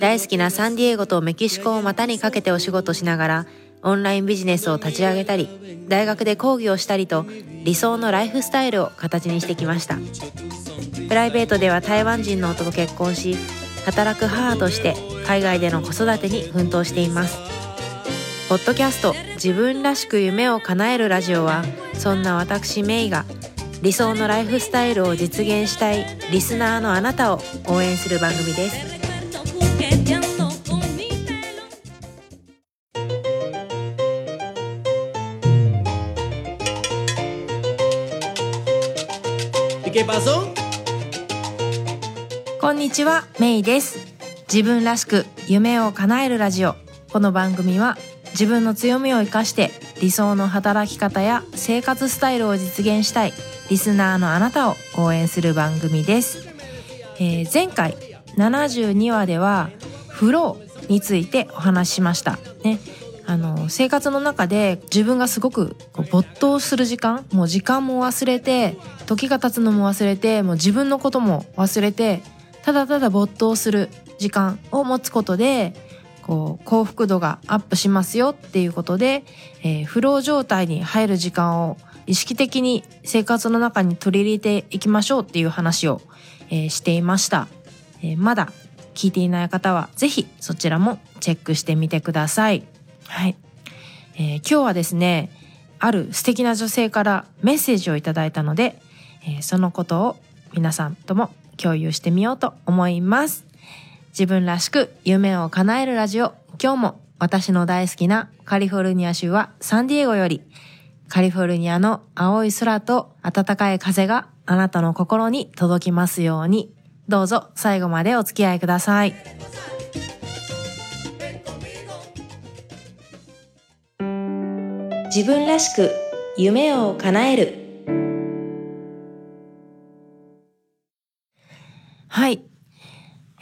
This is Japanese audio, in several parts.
大好きなサンディエゴとメキシコを股にかけてお仕事しながらオンラインビジネスを立ち上げたり大学で講義をしたりと理想のライフスタイルを形にしてきました。プライベートでは台湾人の夫と結婚し働く母として海外での子育てに奮闘しています。ポッドキャスト自分らしく夢を叶えるラジオはそんな私メイが理想のライフスタイルを実現したいリスナーのあなたを応援する番組です。こんにちはメイです。自分らしく夢を叶えるラジオ。この番組は自分の強みを生かして理想の働き方や生活スタイルを実現したいリスナーのあなたを応援する番組です、えー、前回72話ではフローについてお話ししました。ね。あの生活の中で自分がすごくこう没頭する時間もう時間も忘れて時が経つのも忘れてもう自分のことも忘れてただただ没頭する時間を持つことでこう幸福度がアップしますよっていうことで、えー、フロー状態に入る時間を意識的に生活の中に取り入れていきましょうっていう話を、えー、していました、えー、まだ聞いていない方は是非そちらもチェックしてみてください。はい、えー、今日はですねある素敵な女性からメッセージをいただいたので、えー、そのことを皆さんとも共有してみようと思います自分らしく夢を叶えるラジオ今日も私の大好きなカリフォルニア州はサンディエゴよりカリフォルニアの青い空と暖かい風があなたの心に届きますようにどうぞ最後までお付き合いください。自分らしく夢を叶えるはい。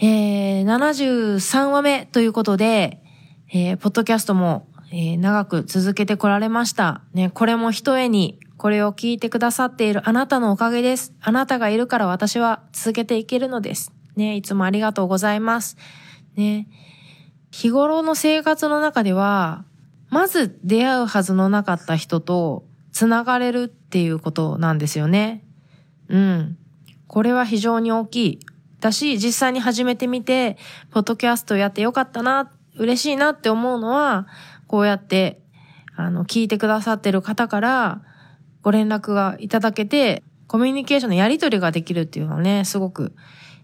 えー、73話目ということで、えー、ポッドキャストも、えー、長く続けてこられました。ね、これも一重に、これを聞いてくださっているあなたのおかげです。あなたがいるから私は続けていけるのです。ね、いつもありがとうございます。ね、日頃の生活の中では、まず出会うはずのなかった人と繋がれるっていうことなんですよね。うん。これは非常に大きい。だし、実際に始めてみて、ポッドキャストやってよかったな、嬉しいなって思うのは、こうやって、あの、聞いてくださってる方からご連絡がいただけて、コミュニケーションのやり取りができるっていうのはね、すごく、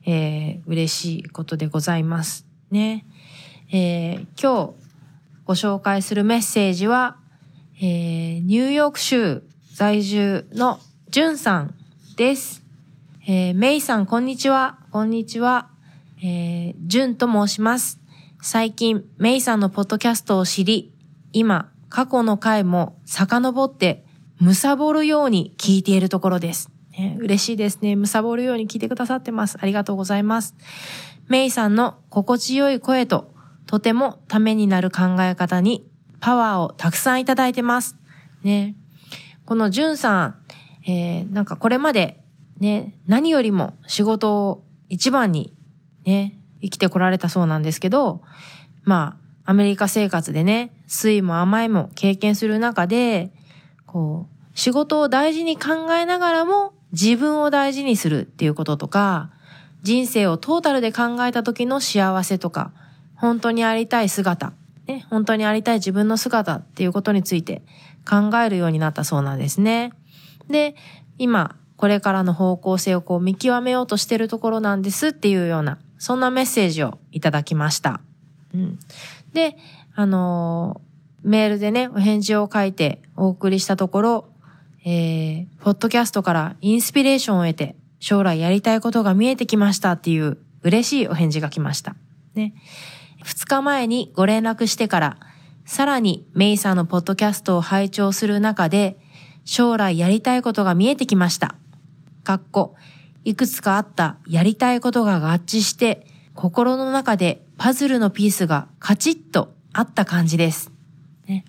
えー、嬉しいことでございます。ね。えー、今日ご紹介するメッセージは、えー、ニューヨーク州在住のジュンさんです。えー、メイさん、こんにちは。こんにちは。えー、ジュンと申します。最近、メイさんのポッドキャストを知り、今、過去の回も遡って、むさぼるように聞いているところです。ね、嬉しいですね。むさぼるように聞いてくださってます。ありがとうございます。メイさんの心地よい声ととてもためになる考え方にパワーをたくさんいただいてます。ね。このじゅんさん、えー、なんかこれまでね、何よりも仕事を一番にね、生きてこられたそうなんですけど、まあ、アメリカ生活でね、酸いも甘いも経験する中で、こう、仕事を大事に考えながらも自分を大事にするっていうこととか、人生をトータルで考えた時の幸せとか、本当にありたい姿、ね、本当にありたい自分の姿っていうことについて考えるようになったそうなんですね。で、今、これからの方向性をこう見極めようとしてるところなんですっていうような、そんなメッセージをいただきました。うん。で、あのー、メールでね、お返事を書いてお送りしたところ、えー、ポッドキャストからインスピレーションを得て、将来やりたいことが見えてきましたっていう嬉しいお返事が来ました。ね。2日前にご連絡してから、さらにメイさんのポッドキャストを拝聴する中で、将来やりたいことが見えてきました。かっこ、いくつかあったやりたいことが合致して、心の中でパズルのピースがカチッとあった感じです。ね、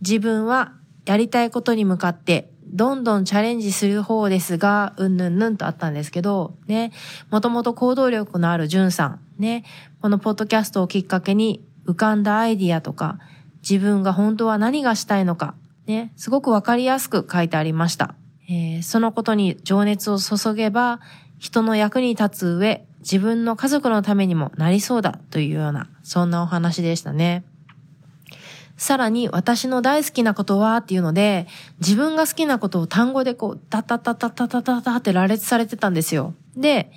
自分はやりたいことに向かってどんどんチャレンジする方ですが、うんぬんぬんとあったんですけど、ね、もともと行動力のあるじゅんさん、ね、このポッドキャストをきっかけに浮かんだアイディアとか、自分が本当は何がしたいのか、ね、すごくわかりやすく書いてありました。えー、そのことに情熱を注げば、人の役に立つ上、自分の家族のためにもなりそうだというような、そんなお話でしたね。さらに私の大好きなことはっていうので、自分が好きなことを単語でこう、ダタタタタタタタって羅列されてたんですよ。で、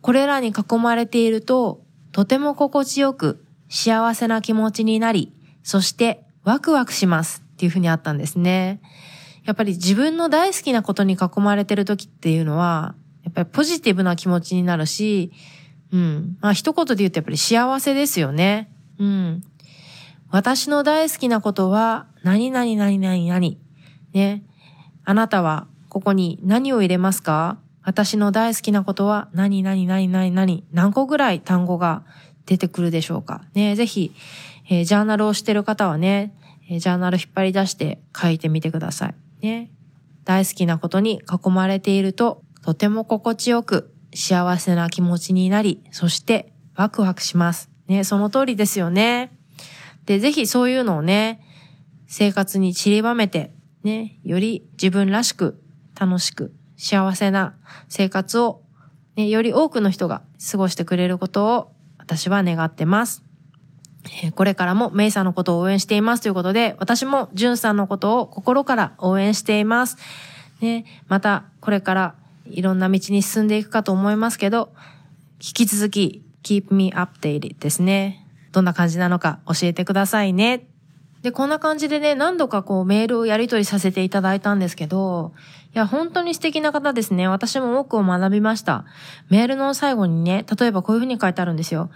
これらに囲まれていると、とても心地よく幸せな気持ちになり、そしてワクワクしますっていうふうにあったんですね。やっぱり自分の大好きなことに囲まれてる時っていうのは、やっぱりポジティブな気持ちになるし、うん。まあ一言で言うとやっぱり幸せですよね。うん。私の大好きなことは、何々何々何。ね。あなたは、ここに何を入れますか？私の大好きなことは、何々何々何。何個ぐらい単語が出てくるでしょうか？ね。ぜひ、えー、ジャーナルをしてる方はね、えー、ジャーナル引っ張り出して書いてみてください。ね。大好きなことに囲まれていると、とても心地よく幸せな気持ちになり、そしてワクワクします。ね。その通りですよね。で、ぜひそういうのをね、生活に散りばめて、ね、より自分らしく、楽しく、幸せな生活を、ね、より多くの人が過ごしてくれることを私は願ってます。これからもメイさんのことを応援していますということで、私もジュンさんのことを心から応援しています。ね、またこれからいろんな道に進んでいくかと思いますけど、引き続き keep me updated ですね。どんな感じなのか教えてくださいね。で、こんな感じでね、何度かこうメールをやり取りさせていただいたんですけど、いや、本当に素敵な方ですね。私も多くを学びました。メールの最後にね、例えばこういうふうに書いてあるんですよ。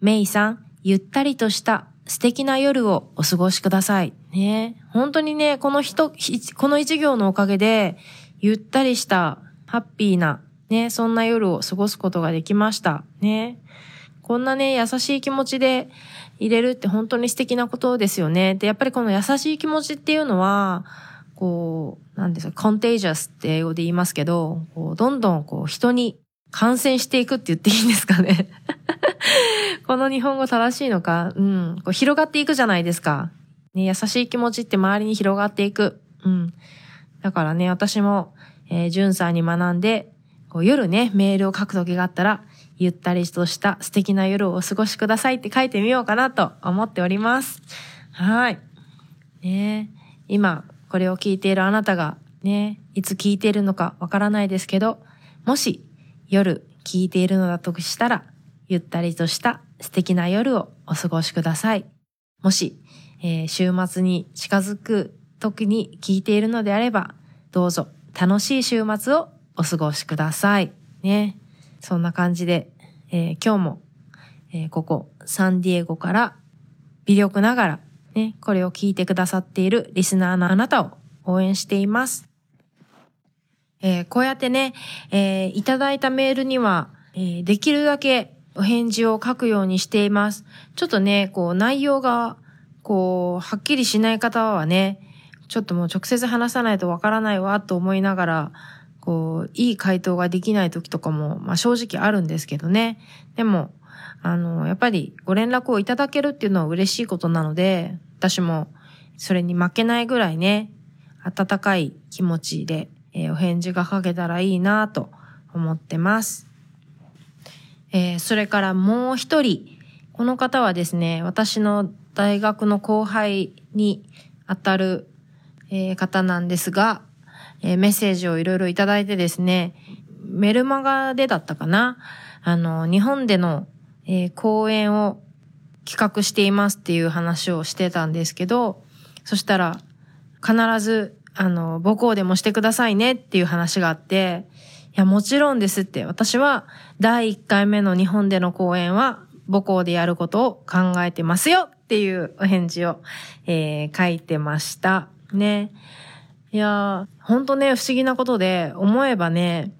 メイさん、ゆったりとした素敵な夜をお過ごしください。ね。本当にね、この人、この一行のおかげで、ゆったりしたハッピーな、ね、そんな夜を過ごすことができました。ね。こんなね、優しい気持ちで入れるって本当に素敵なことですよね。で、やっぱりこの優しい気持ちっていうのは、こう、なんですか、コンテージャスって英語で言いますけど、こうどんどんこう人に感染していくって言っていいんですかね。この日本語正しいのか、うん、こう広がっていくじゃないですか。ね、優しい気持ちって周りに広がっていく。うん。だからね、私も、えー、ジュンさんに学んで、こう夜ね、メールを書く時があったら、ゆったりとした素敵な夜をお過ごしくださいって書いてみようかなと思っております。はい。ね今、これを聞いているあなたがね、いつ聞いているのかわからないですけど、もし夜聞いているのだとしたら、ゆったりとした素敵な夜をお過ごしください。もし、えー、週末に近づく時に聞いているのであれば、どうぞ楽しい週末をお過ごしください。ね。そんな感じで、えー、今日も、えー、ここ、サンディエゴから微力ながら、ね、これを聞いてくださっているリスナーのあなたを応援しています。えー、こうやってね、えー、いただいたメールには、えー、できるだけお返事を書くようにしています。ちょっとね、こう内容が、こう、はっきりしない方はね、ちょっともう直接話さないとわからないわと思いながら、こう、いい回答ができない時とかも、まあ正直あるんですけどね。でも、あの、やっぱりご連絡をいただけるっていうのは嬉しいことなので、私もそれに負けないぐらいね、温かい気持ちで、えー、お返事が書けたらいいなと思ってます。えー、それからもう一人、この方はですね、私の大学の後輩にあたる、えー、方なんですが、えー、メッセージをいろいろいただいてですね、メルマガでだったかな？あの、日本での、えー、講演を企画していますっていう話をしてたんですけど、そしたら、必ず、あの、母校でもしてくださいねっていう話があって、いや、もちろんですって。私は、第1回目の日本での講演は、母校でやることを考えてますよっていうお返事を、えー、書いてました。ね。いやー、ほんとね、不思議なことで、思えばね、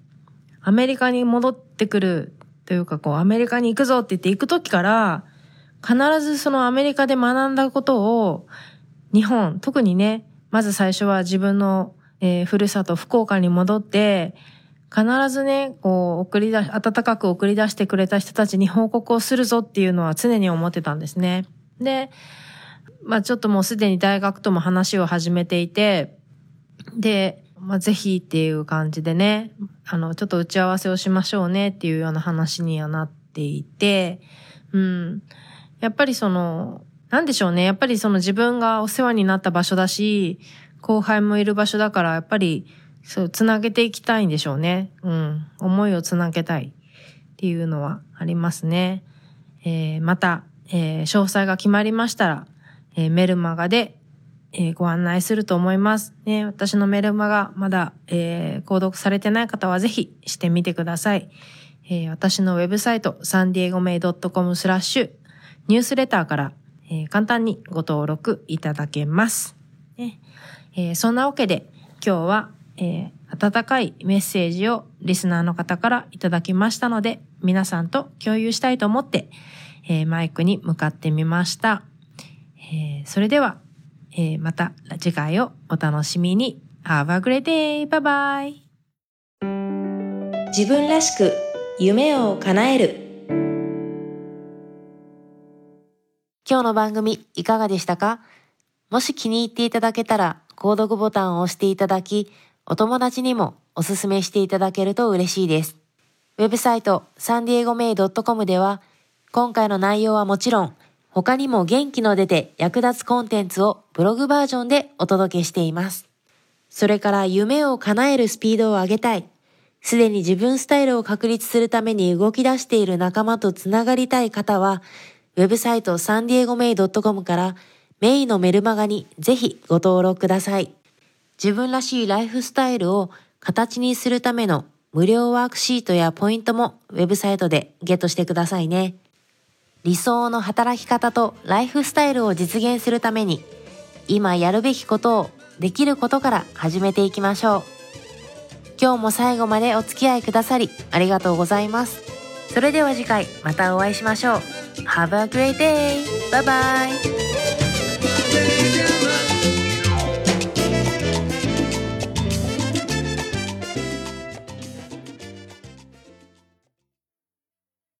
アメリカに戻ってくるというか、こう、アメリカに行くぞって言って行くときから、必ずそのアメリカで学んだことを、日本、特にね、まず最初は自分の、えー、ふるさと福岡に戻って、必ずね、こう、送り出し、温かく送り出してくれた人たちに報告をするぞっていうのは常に思ってたんですね。で、まあちょっともうすでに大学とも話を始めていて、で、まあぜひっていう感じでね、あの、ちょっと打ち合わせをしましょうねっていうような話にはなっていて、うん。やっぱりその、なんでしょうね。やっぱりその自分がお世話になった場所だし、後輩もいる場所だから、やっぱり、そう、つなげていきたいんでしょうね。うん。思いをつなげたいっていうのはありますね。えー、また、えー、詳細が決まりましたら、えー、メルマガで、えー、ご案内すると思います。ね、私のメルマガまだ、えー、購読されてない方はぜひしてみてください。えー、私のウェブサイト、サンディエゴメイドットコムスラッシュ、ニュースレターから、えー、簡単にご登録いただけます。ねえー、そんなわけで、今日は、えー、温かいメッセージをリスナーの方からいただきましたので、皆さんと共有したいと思って、えー、マイクに向かってみました。えー、それでは、えー、また次回をお楽しみに。Have a great day! Bye bye! 自分らしく夢を叶える今日の番組いかがでしたか？もし気に入っていただけたら購読ボタンを押していただき、お友達にもおすすめしていただけると嬉しいです。ウェブサイトサンディエゴメイドットコムでは今回の内容はもちろん、他にも元気の出て役立つコンテンツをブログバージョンでお届けしています。それから夢を叶えるスピードを上げたい。すでに自分スタイルを確立するために動き出している仲間とつながりたい方は、ウェブサイトサンディエゴメイドットコムからメイのメルマガにぜひご登録ください。自分らしいライフスタイルを形にするための無料ワークシートやポイントもウェブサイトでゲットしてくださいね。理想の働き方とライフスタイルを実現するために、今やるべきことをできることから始めていきましょう。今日も最後までお付き合いくださりありがとうございます。それでは次回またお会いしましょう。Have a great day! Bye bye!